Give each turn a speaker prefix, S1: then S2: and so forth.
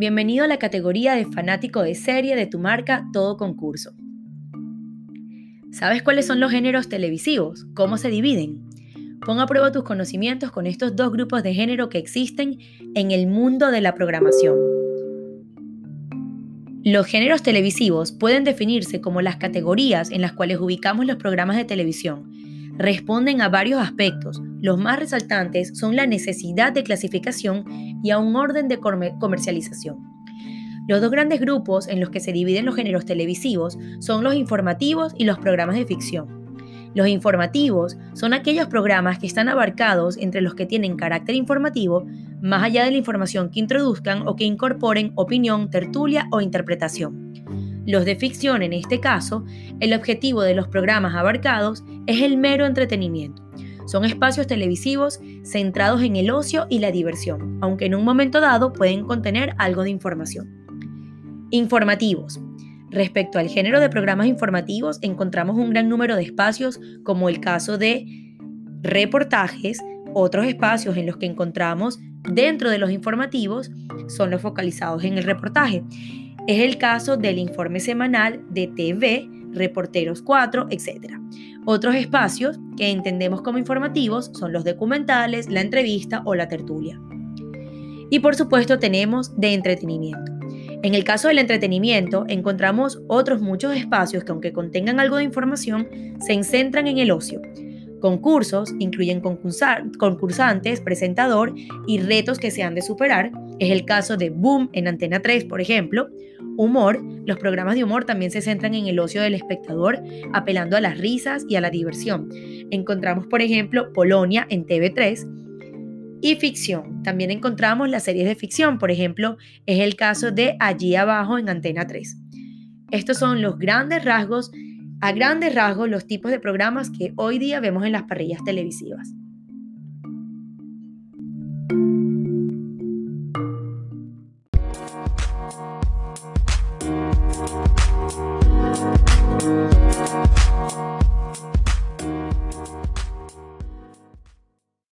S1: Bienvenido a la categoría de fanático de serie de tu marca Todo Concurso. ¿Sabes cuáles son los géneros televisivos? ¿Cómo se dividen? Pon a prueba tus conocimientos con estos dos grupos de género que existen en el mundo de la programación. Los géneros televisivos pueden definirse como las categorías en las cuales ubicamos los programas de televisión. Responden a varios aspectos. Los más resaltantes son la necesidad de clasificación y a un orden de comercialización. Los dos grandes grupos en los que se dividen los géneros televisivos son los informativos y los programas de ficción. Los informativos son aquellos programas que están abarcados entre los que tienen carácter informativo, más allá de la información que introduzcan o que incorporen opinión, tertulia o interpretación. Los de ficción, en este caso, el objetivo de los programas abarcados es el mero entretenimiento. Son espacios televisivos centrados en el ocio y la diversión, aunque en un momento dado pueden contener algo de información. Informativos. Respecto al género de programas informativos, encontramos un gran número de espacios, como el caso de reportajes, otros espacios en los que encontramos dentro de los informativos son los focalizados en el reportaje. Es el caso del informe semanal de TV, Reporteros 4, etc. Otros espacios que entendemos como informativos son los documentales, la entrevista o la tertulia. Y por supuesto tenemos de entretenimiento. En el caso del entretenimiento, encontramos otros muchos espacios que aunque contengan algo de información, se centran en el ocio. Concursos incluyen concursantes, presentador y retos que se han de superar. Es el caso de Boom en Antena 3, por ejemplo. Humor, los programas de humor también se centran en el ocio del espectador, apelando a las risas y a la diversión. Encontramos, por ejemplo, Polonia en TV3 y ficción. También encontramos las series de ficción, por ejemplo, es el caso de Allí abajo en Antena 3. Estos son los grandes rasgos, a grandes rasgos, los tipos de programas que hoy día vemos en las parrillas televisivas.